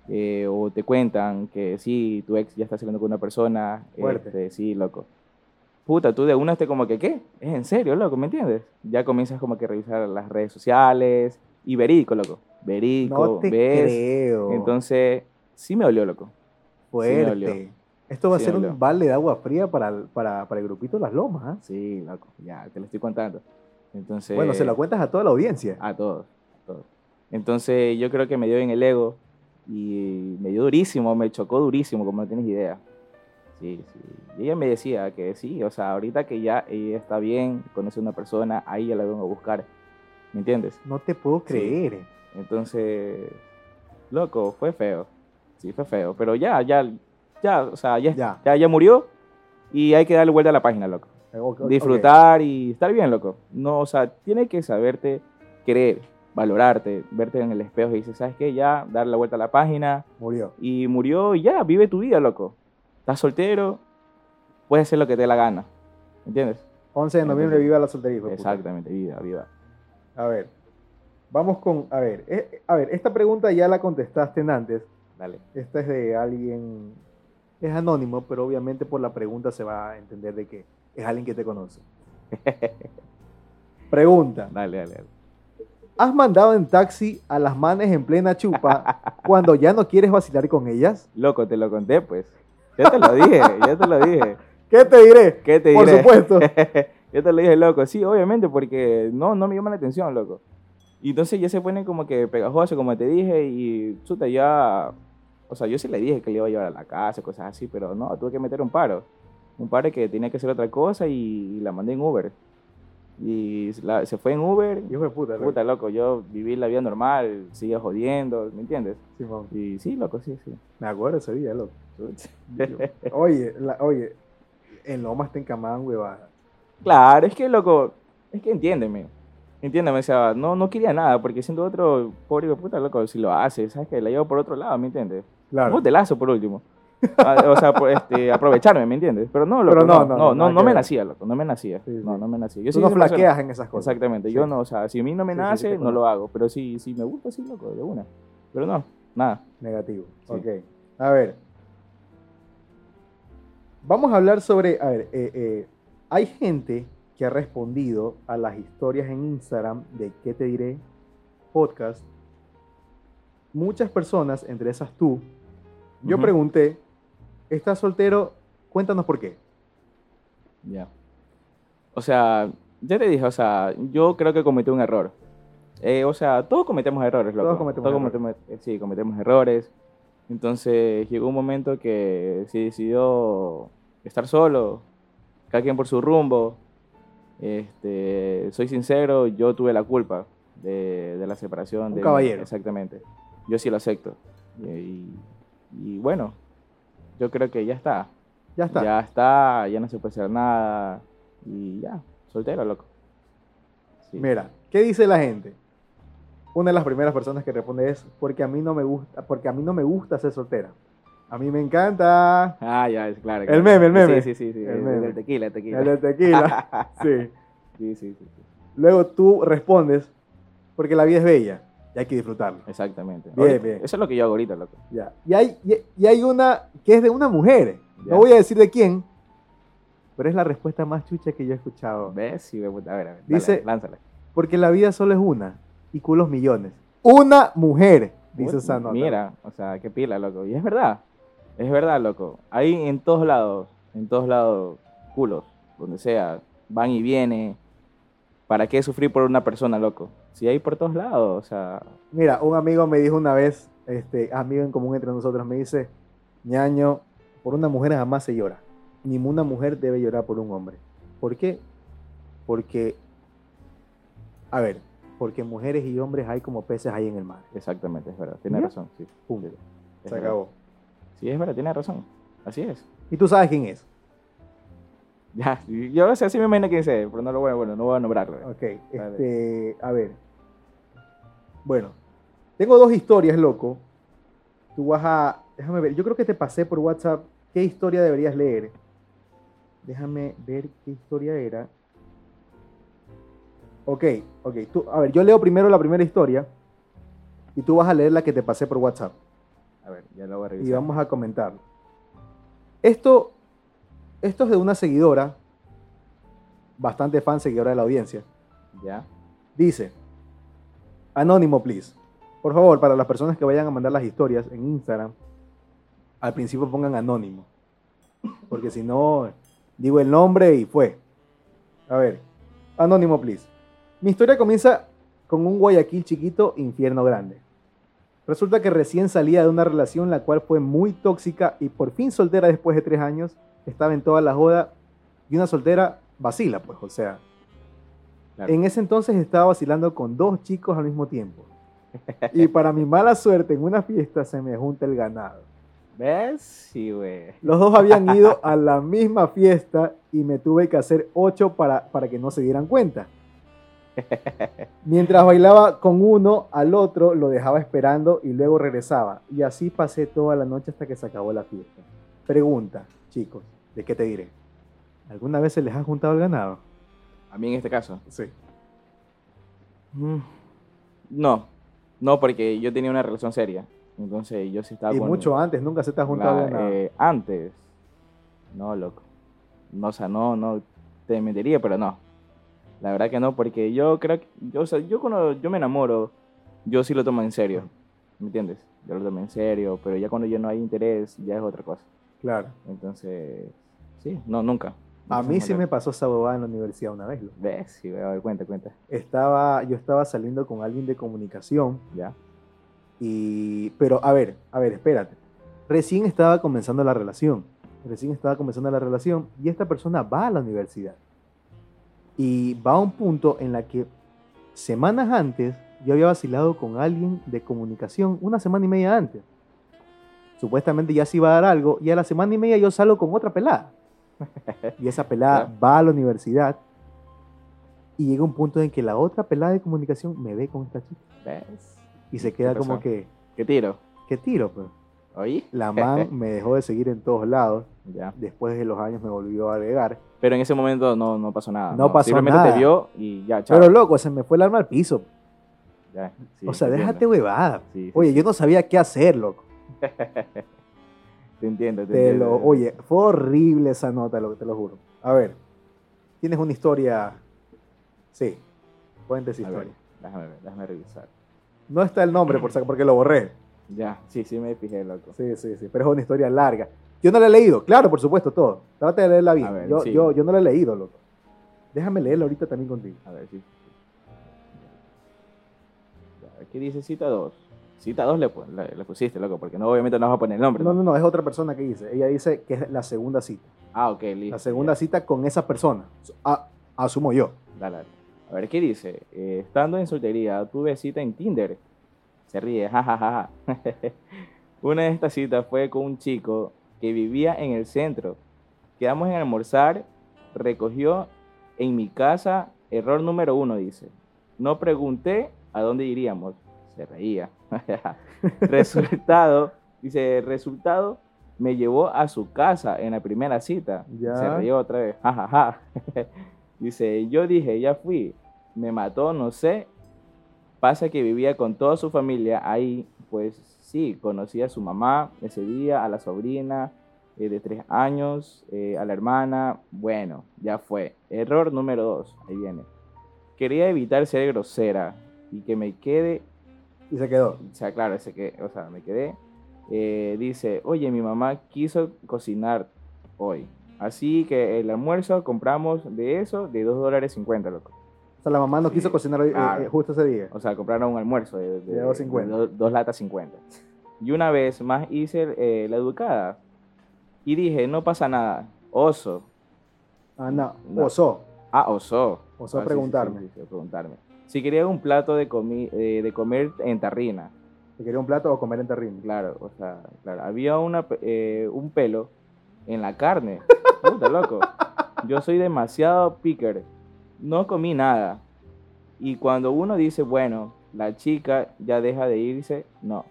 eh, o te cuentan que sí, tu ex ya está saliendo con una persona, Fuerte. este, sí, loco. Puta, tú de una esté como que, ¿qué? ¿Es en serio, loco? ¿Me entiendes? Ya comienzas como que a revisar las redes sociales y verídico, loco. Verídico, no te ves. creo. Entonces, sí me dolió, loco. Fuerte. dolió. Esto va Sí a ser un balde de agua fría para para, para el grupito Las Lomas. ¿ah? Sí, loco, ya, te lo estoy contando. Entonces, Bueno, se lo cuentas a toda la audiencia. a todos, a todos. Entonces, yo creo que me dio en el ego y me dio durísimo, me chocó durísimo, como no tienes idea. Sí, sí. Y ella me decía que sí, o sea, ahorita que ya ella está bien, conoce a una persona, ahí ya la vengo a buscar. ¿Me entiendes? No te puedo Sí. creer. Entonces, loco, fue feo. Sí, fue feo. Pero ya, ya, ya, o sea, ya, Ya. ya, ya murió y hay que darle vuelta a la página, loco. Eh. Disfrutar y estar bien, loco. No, o sea, tiene que saberte querer, valorarte, verte en el espejo y dices, ¿sabes qué? Ya, darle la vuelta a la página Murió. y murió y ya, vive tu vida, loco. Estás soltero, puedes hacer lo que te dé la gana. ¿Entiendes? 11 de noviembre, viva la soltería. Exactamente, vida, vida. A ver. Vamos con. A ver. eh, a ver, esta pregunta ya la contestaste en antes. Dale. Esta es de alguien. Es anónimo, pero obviamente por la pregunta se va a entender de que es alguien que te conoce. Pregunta. Dale, dale, dale. ¿Has mandado en taxi a las manes en plena chupa cuando ya no quieres vacilar con ellas? Loco, te lo conté, pues. Ya te lo dije, ya te lo dije. ¿Qué te diré? ¿Qué te Por diré? supuesto. Yo te lo dije, loco. Sí, obviamente, porque no, no me llama la atención, loco. Y entonces ya se ponen como que pegajoso, como te dije, y chuta, ya. O sea, yo sí le dije que le iba a llevar a la casa, cosas así, pero no, tuve que meter un paro. Un paro que tenía que hacer otra cosa y, la mandé en Uber. Y la- se fue en Uber. Hijo de puta. loco. Puta, loco, yo viví la vida normal, seguía jodiendo, ¿me entiendes? Simón. Y sí, loco, sí, sí. Me acuerdo ese día, loco. Oye, la- oye, en Lomas te encamaban huevadas. Claro, es que, loco, es que entiéndeme. Entiéndeme, o sea, no, no quería nada, porque siendo otro pobre de puta, loco, si lo hace, ¿sabes que La llevo por otro lado, ¿me entiendes? Claro. Un lazo por último. Ah, o sea, este, aprovecharme, ¿me entiendes? Pero no, loco, Pero no, no, no, no, no, me nacía, loco, no me nacía. Sí, No, sí. no me nacía. Yo Tú no persona- flaqueas en esas cosas. Exactamente, Sí. yo no, o sea, si a mí no me Sí, sí, nace, no lo hago. Pero si, si me gusta, sí, loco, de una. Pero no, nada. Negativo. Sí. Ok. A ver. Vamos a hablar sobre. A ver, eh, eh, hay gente que ha respondido a las historias en Instagram de ¿Qué te diré? Podcast. Muchas personas, entre esas tú, yo pregunté: ¿estás soltero? Cuéntanos por qué. Ya. O sea, ya te dije, o sea, yo creo que cometí un error. Eh, o sea, todos cometemos errores, loco. Todos cometemos errores. cometemos- eh, sí, cometemos errores. Entonces llegó un momento que se decidió estar solo, cada quien por su rumbo. Este, soy sincero, yo tuve la culpa de, de la separación. Un de caballero. Exactamente. Yo sí lo acepto. Y, y- y bueno, yo creo que ya está. Ya está. Ya está, ya no se puede hacer nada. Y ya, soltero, loco. Sí. Mira, ¿qué dice la gente? Una de las primeras personas que responde es porque a mí no me gusta, porque a mí no me gusta ser soltera. A mí me encanta Ah, ya, es claro. El meme, el meme. Sí, sí, sí. sí, El del tequila, el tequila. el del tequila. Sí. sí, sí, sí, sí. Luego tú respondes porque la vida es bella y hay que disfrutarlo. Exactamente. Bien, Ahorita- bien. Eso es lo que yo hago ahorita, loco. Ya. Y hay, y, y hay una que es de una mujer. Ya. No voy a decir de quién, pero es la respuesta más chucha que yo he escuchado. ¿Ves? Sí, a ver, a ver. Dice- Dice, lánzala. Porque la vida solo es una y culos millones. Una mujer, dice esa nota. Mira, o sea, qué pila, loco. Y es verdad. Es verdad, loco. Ahí en todos lados, en todos lados, culos, donde sea, van y vienen. ¿Para qué sufrir por una persona, loco? Si hay por todos lados, o sea, Mira, un amigo me dijo una vez, este, amigo en común entre nosotros, me dice, ñaño, por una mujer jamás se llora. Ninguna mujer debe llorar por un hombre. ¿Por qué? Porque, a ver, porque mujeres y hombres hay como peces ahí en el mar. exactamente, es verdad. Tiene ¿Ya? razón, sí. Punto. Se verdad. acabó. Sí, es verdad, tiene razón. Así es. Y tú sabes quién es. Ya, yo sea, sí me imagino quién es, pero no lo voy a, bueno, no voy a nombrarlo. Ok, este, a ver. Bueno, tengo dos historias, loco. Tú vas a, déjame ver, yo creo que te pasé por WhatsApp qué historia deberías leer. Déjame ver qué historia era. Ok, ok. Tú, a ver, yo leo primero la primera historia y tú vas a leer la que te pasé por WhatsApp A ver, ya lo voy a y revisar. vamos a comentarlo. Esto, esto es de una seguidora, bastante fan, seguidora de la audiencia. Ya. Dice, anónimo, please. Por favor, para las personas que vayan a mandar las historias en Instagram, al principio pongan anónimo. Porque si no, digo el nombre y fue. A ver, anónimo, please. Mi historia comienza con un Guayaquil chiquito, infierno grande. Resulta que recién salía de una relación la cual fue muy tóxica y por fin soltera después de tres años. Estaba en toda la joda y una soltera vacila, pues, o sea, Claro. en ese entonces estaba vacilando con dos chicos al mismo tiempo. Y para mi mala suerte, en una fiesta se me junta el ganado. ¿Ves? Sí, güey. Los dos habían ido a la misma fiesta y me tuve que hacer ocho para, para que no se dieran cuenta. Mientras bailaba con uno, al otro lo dejaba esperando y luego regresaba. Y así pasé toda la noche hasta que se acabó la fiesta. Pregunta, chicos, ¿de qué te diré? ¿Alguna vez se les ha juntado el ganado? A mí en este caso. Sí. Mm, No, no, porque yo tenía una relación seria. Entonces yo sí estaba Y con- mucho antes, nunca se te ha juntado la- ganado. eh, antes. No, loco. No, o sea, no, no te mentiría, pero no. La verdad que no, porque yo creo que, yo, o sea, yo cuando yo me enamoro, yo sí lo tomo en serio. ¿Me entiendes? Yo lo tomo en serio, pero ya cuando ya no hay interés, ya es otra cosa. Claro. Entonces, sí, no, nunca. A mí se sí me pasó esa bobada en la universidad una vez. ¿Ves? Sí, a ver, cuenta, cuenta. Estaba, yo estaba saliendo con alguien de comunicación Ya. y, pero a ver, a ver, espérate. Recién estaba comenzando la relación. Recién estaba comenzando la relación y esta persona va a la universidad. Y va a un punto en la que semanas antes yo había vacilado con alguien de comunicación una semana y media antes. Supuestamente ya se iba a dar algo y a la semana y media yo salgo con otra pelada. Y esa pelada va a la universidad Y llega un punto en que la otra pelada de comunicación me ve con esta chica. ¿Ves? Y se queda ¿Qué como que, ¿Qué tiro? ¿qué tiro? Pues? ¿Oí? La man me dejó de seguir en todos lados. Ya. Después de los años me volvió a agregar. Pero en ese momento no, no pasó nada. No pasó Simplemente nada. te vio y ya, chao. Pero loco, se me fue el alma al piso. Ya, sí, o sea, te déjate huevada. Sí, sí, Oye, yo no sabía qué hacer, loco. Te entiendo, te, Te entiendo. lo, oye, fue horrible esa nota, lo que te lo juro. A ver, tienes una historia. Sí, cuéntese A ver, historia. déjame ver, déjame revisar. No está el nombre por porque lo borré. Ya, sí, sí me fijé, loco. Sí, sí, sí, pero es una historia larga. Yo no la he leído, claro, por supuesto, todo. Trata de leerla bien. Ver, yo, sí. yo, yo no la he leído, loco. Déjame leerla ahorita también contigo. A ver, sí. Ya, ¿Qué dice cita 2? Cita 2 le, pu- le, le pusiste, loco, porque no, obviamente no vas a poner el nombre. No, ¿no? no, es otra persona que dice. Ella dice que es la segunda cita. Ah, ok, listo. La segunda ya. cita con esa persona. A- asumo yo. Dale, dale. A ver, ¿qué dice? Eh, estando en soltería, tuve cita en Tinder. Se ríe, jajaja. Una de estas citas fue con un chico que vivía en el centro. Quedamos en almorzar, recogió en mi casa, error número uno, dice. No pregunté a dónde iríamos. Se reía. resultado, dice, resultado, me llevó a su casa en la primera cita. Ya. Se rió otra vez. Dice, yo dije, ya fui, me mató, no sé. Pasa que vivía con toda su familia ahí, pues sí, conocí a su mamá ese día, a la sobrina eh, de tres años, eh, a la hermana. Bueno, ya fue. Error número dos, ahí viene. Quería evitar ser grosera y que me quede Y se quedó. o sea, claro, ese que, o sea, me quedé. Eh, dice, oye, mi mamá quiso cocinar hoy. Así que el almuerzo compramos de eso de 2 dólares 50, loco. O sea, la mamá no Sí, quiso cocinar hoy, eh, claro. eh, justo ese día. O sea, compraron un almuerzo de, de, De 2.50. de do- dos latas 50. Y una vez más hice eh, la educada. Y dije, no pasa nada. Oso. Ah, no. No. Osó. Ah, osó. Osó Ah, preguntarme. sí, sí, preguntarme. Si quería un plato de, comi eh, de comer en tarrina. ¿Te quería un plato o comer en terrine? Claro, o sea, claro, había una, eh, un pelo en la carne. Puta, loco. Yo soy demasiado picker. No comí nada. Y cuando uno dice, bueno, la chica ya deja de irse, no.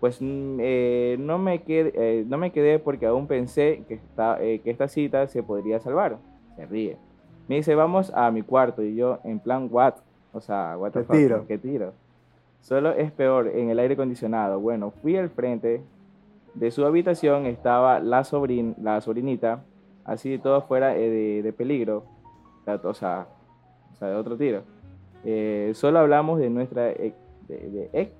Pues mm, eh, no, me quedé, eh, no me quedé porque aún pensé que esta, eh, que esta cita se podría salvar. Se ríe. Me dice, vamos a mi cuarto. Y yo, en plan, what? O sea, what the ¿Qué fuck, tiro? ¿Qué tiro? Solo es peor en el aire acondicionado. Bueno, fui al frente de su habitación, estaba la, sobrin la sobrinita, así de todo fuera eh, de, de peligro, o sea, o sea, de otro tiro. Eh, solo hablamos de nuestra ex, de, de ex,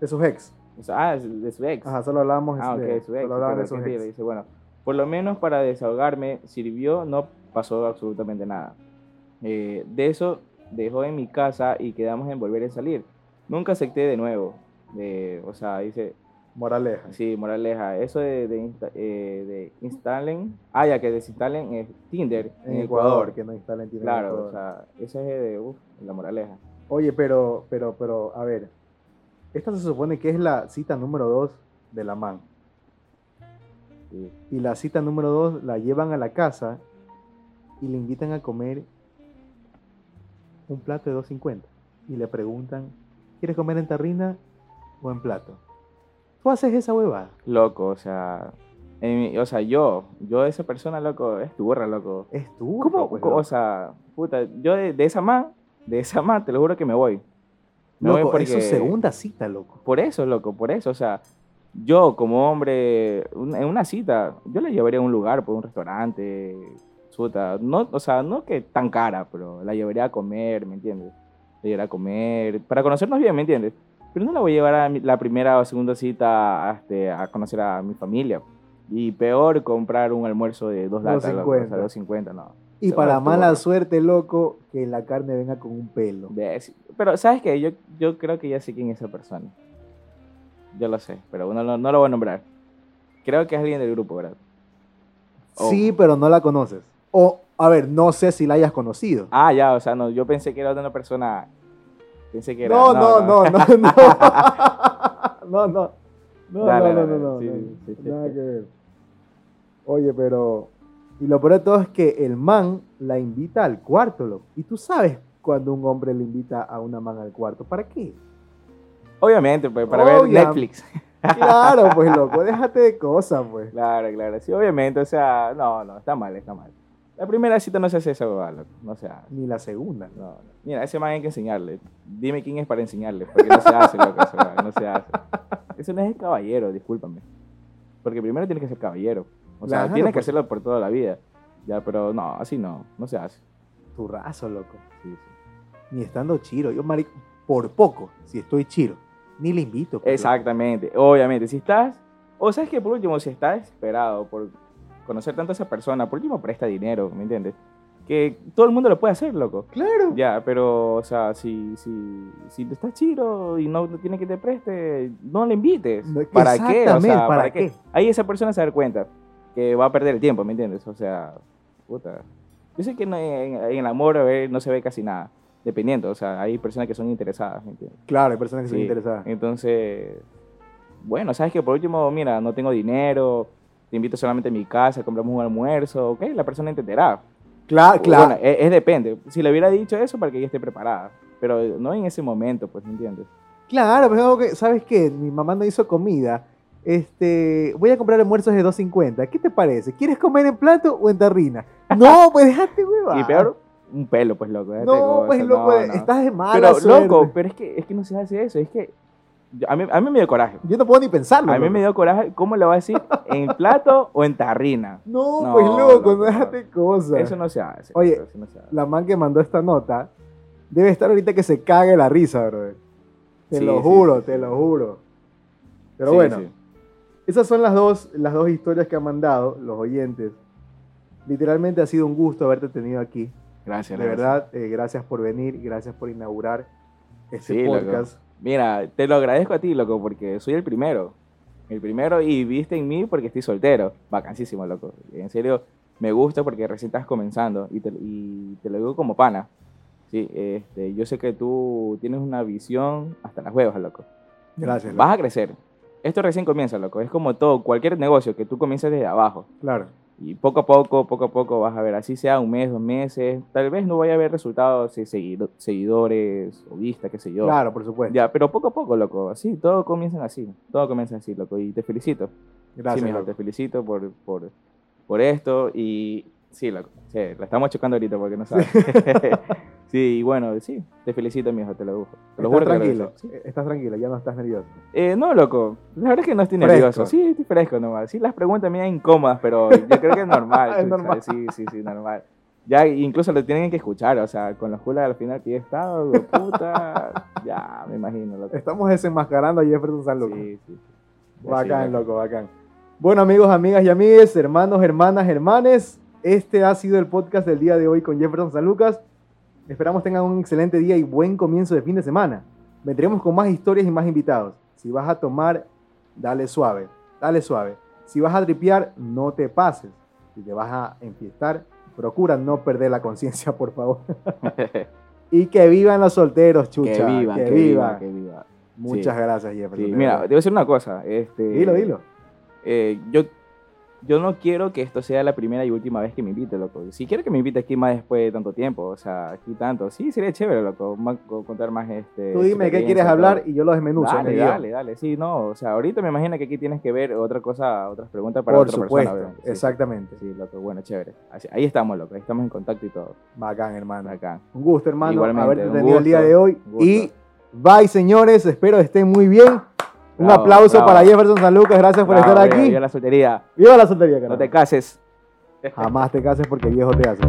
De sus ex. o sea, ah, de su ex. Ajá, solo hablábamos Ah, de, su ex. solo hablaban de sus ex. Dice, bueno, por lo menos para desahogarme sirvió, no pasó absolutamente nada. Eh, de eso dejó en mi casa y quedamos en volver a salir. Nunca acepté de nuevo. De, o sea, dice, Moraleja. sí, moraleja, eso de, de, insta- eh, de instalen, ah, ya que desinstalen eh, Tinder En, Ecuador, que no instalen Tinder en Claro, o sea, esa es de, uf, la moraleja. Oye, pero, pero, pero, a ver. Esta se supone que es la cita número 2 de la man. Sí. Y la cita número 2 la llevan a la casa y le invitan a comer un plato de 2.50. Y le preguntan, ¿quieres comer en tarrina o en plato? Tú haces esa huevada. Loco, o sea, en o sea, yo, yo esa persona, loco, es turra, loco. Es tú. ¿Cómo? pues, o sea, puta, yo de, de esa man, de esa man, te lo juro que me voy. Me voy Loco, porque... es su segunda cita, loco. Por eso, loco, por eso, o sea, yo como hombre, un- en una cita, yo la llevaría a un lugar, por un restaurante, puta, no, o sea, no que tan cara, pero la llevaría a comer, ¿me entiendes? La llevaría a comer, para conocernos bien, ¿me entiendes? Pero no la voy a llevar a la primera o segunda cita a, este, a conocer a mi familia. Y peor comprar un almuerzo de dos latas, loco, o sea, 2.50. 2.50, no. Y Se para mala suerte, loco, que la carne venga con un pelo. Pero, ¿sabes qué? Yo, yo creo que ya sé quién es esa persona. Yo lo sé, pero no, lo- no lo voy a nombrar. Creo que es alguien del grupo, ¿verdad? Oh. Sí, pero no la conoces. O, a ver, no sé si la hayas conocido. Ah, ya, o sea, no, yo pensé que era de una persona. Pensé que era. No, no, no, no, no. No, no. No, no, no, dale, no, no, sí, no, sí, sí. Nada que ver. Oye, pero Y lo peor de todo es que el man la invita al cuarto, loco. Y tú sabes cuando un hombre le invita a una man al cuarto. ¿Para qué? Obviamente, pues, para ver Netflix. Claro, pues, loco. Déjate de cosas, pues. Claro, claro. Sí, obviamente, o sea, no, no, está mal, está mal. La primera cita no se hace esa huevada, loco. No se hace. Ni la segunda. No, no. Mira, ese man hay que enseñarle. Dime quién es para enseñarle, porque no se hace, loco, esa huevada, no se hace. Eso no es el caballero, discúlpame. Porque primero tienes que ser caballero. O sea, Claro, tienes que hacerlo por toda la vida. Ya, pero no, así no, no se hace. Tu razo, loco. Sí, sí. Ni estando chiro. Yo, marico, por poco, si estoy chiro, ni le invito. pues, Exactamente, obviamente. Si estás, o sabes que por último, si estás desesperado por conocer tanto a esa persona, por último presta dinero, ¿me entiendes? Que todo el mundo lo puede hacer, loco. Claro. Ya, pero, o sea, si, si, si te estás chido y no, no tiene que te preste, no le invites. ¿Para qué? O sea, ¿para ¿para, qué? qué? Ahí esa persona se va a dar cuenta que va a perder el tiempo, ¿me entiendes? O sea, puta. Yo sé que en, en el amor a ver, no se ve casi nada, dependiendo. O sea, hay personas que son interesadas, ¿me entiendes? Claro, hay personas que son Sí, interesadas. Entonces, bueno, sabes que por último, mira, no tengo dinero, te invito solamente a mi casa, compramos un almuerzo, ok, la persona entenderá. Claro, claro. Bueno, es, es depende. Si le hubiera dicho eso para que ella esté preparada, pero no en ese momento, pues, ¿me entiendes? Claro, pero es algo que, ¿sabes qué? Mi mamá no hizo comida. Este, voy a comprar almuerzos de 2.50. ¿Qué te parece? ¿Quieres comer en plato o en tarrina? No, pues déjate, hueva. Y peor, un pelo, pues, loco. No, pues loco, no, no. estás de mala Pero, suerte. loco, pero es que, es que no se hace eso, es que a mí, a mí me dio coraje. Yo no puedo ni pensarlo. A mí loco. me dio coraje, ¿cómo le va a decir? ¿En plato o en tarrina? No, No, pues loco, no no. déjate cosas. Eso no se hace. Oye, eso no se hace. La man que mandó esta nota debe estar ahorita que se cague la risa, brother. Te Sí, lo juro, sí, te lo juro. Pero Sí, bueno, esas son las dos, las dos historias que han mandado los oyentes. Literalmente ha sido un gusto haberte tenido aquí. Gracias, De gracias. verdad, eh, gracias por venir, gracias por inaugurar este Sí, loco. Mira, te lo agradezco a ti, loco, porque soy el primero. El primero y viste en mí porque estoy soltero. Vacancísimo, loco. En serio, me gusta porque recién estás comenzando y te, y te lo digo como pana. Sí, este, yo sé que tú tienes una visión hasta las huevas, loco. Gracias. Vas a crecer. Esto recién comienza, loco. Es como todo, cualquier negocio que tú comiences desde abajo. Claro. Y poco a poco, poco a poco vas a ver, así sea un mes, dos meses, tal vez no vaya a haber resultados, seguido- seguidores o vistas, qué sé yo. Claro, por supuesto. Ya, pero poco a poco, loco, así, todo comienza así, todo comienza así, loco, y te felicito. Gracias. sí, mijo, te felicito por, por, por esto y sí, loco, sí, la estamos chocando ahorita porque no sabes. sí, y bueno, sí, te felicito, mijo, te lo juro. Te lo juro que te lo tranquilo, sí. estás tranquilo, ya no estás nervioso. Eh, no, loco, la verdad es que no estoy Fresco. nervioso. Sí, estoy fresco nomás. Sí, las preguntas me incómodas, pero yo creo que es normal. Es normal. Sí, sí, sí, normal. Ya, incluso lo tienen que escuchar, o sea, con los culas al final que he estado, puta, ya, me imagino, loco. Estamos desenmascarando a Jefferson San Lucas. Sí, sí. sí. Bacán, Sí, loco, bacán. Bueno, amigos, amigas y amigues, hermanos, hermanas, hermanes, este ha sido el podcast del día de hoy con Jefferson San Lucas. Esperamos tengan un excelente día y buen comienzo de fin de semana. Vendremos con más historias y más invitados. Si vas a tomar, dale suave, dale suave. Si vas a tripear, no te pases. Si te vas a enfiestar, procura no perder la conciencia, por favor. Y que vivan los solteros, chucha. que viva, que que vivan. viva, que viva. Muchas Sí. gracias, Jefferson. Sí, mira, te voy a decir una cosa. Este, Dilo, dilo. eh, yo, yo no quiero que esto sea la primera y última vez que me invite, loco. Si quiero que me invite aquí más después de tanto tiempo, o sea, aquí tanto, sí, sería chévere, loco, más- contar más este. Tú dime qué quieres hablar y yo lo desmenuzo. en Dale, dale, dale, sí, no, o sea, ahorita me imagino que aquí tienes que ver otra cosa, otras preguntas para Por otra supuesto, persona. sí, exactamente. Sí, loco, bueno, chévere. Así- ahí estamos, loco, ahí estamos en contacto y todo. Bacán, hermano. Acá. Un gusto, hermano, Igualmente, haberte tenido el día de hoy. Y bye, señores. Espero estén muy bien. Un Bravo, aplauso bravo. para Jefferson San Lucas. Gracias por Bravo, estar viva, aquí. viva la soltería. Viva la soltería, No carajo. te cases. Jamás te cases porque viejo te hace.